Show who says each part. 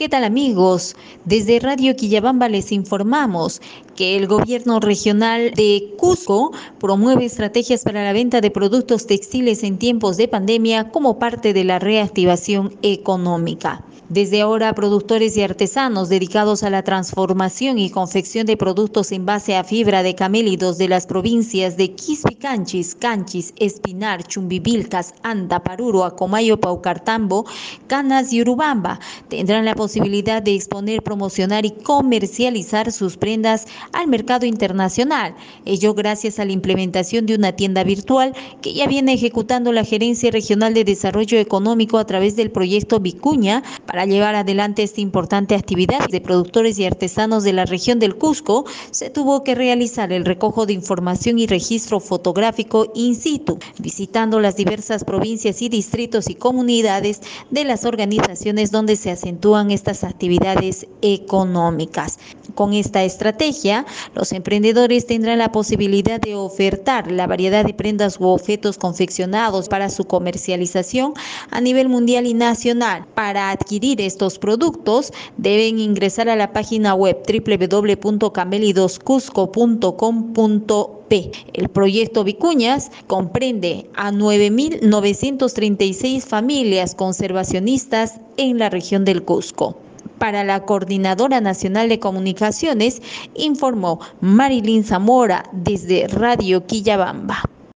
Speaker 1: ¿Qué tal amigos? Desde Radio Quillabamba les informamos que el gobierno regional de Cusco promueve estrategias para la venta de productos textiles en tiempos de pandemia como parte de la reactivación económica. Desde ahora, productores y artesanos dedicados a la transformación y confección de productos en base a fibra de camélidos de las provincias de Quispi Canchis, Espinar, Chumbivilcas, Anta, Paruro, Acomayo, Paucartambo, Canas y Urubamba tendrán la posibilidad de exponer, promocionar y comercializar sus prendas al mercado internacional. Ello gracias a la implementación de una tienda virtual que ya viene ejecutando la Gerencia Regional de Desarrollo Económico a través del proyecto Vicuña para llevar adelante esta importante actividad de productores y artesanos de la región del Cusco, se tuvo que realizar el recojo de información y registro fotográfico in situ, visitando las diversas provincias y distritos y comunidades de las organizaciones donde se acentúan estas actividades económicas. Con esta estrategia, los emprendedores tendrán la posibilidad de ofertar la variedad de prendas u objetos confeccionados para su comercialización a nivel mundial y nacional. Para adquirir estos productos, deben ingresar a la página web El proyecto Vicuñas comprende a 9.936 familias conservacionistas en la región del Cusco. Para la Coordinadora Nacional de Comunicaciones, informó Marilyn Zamora desde Radio Quillabamba.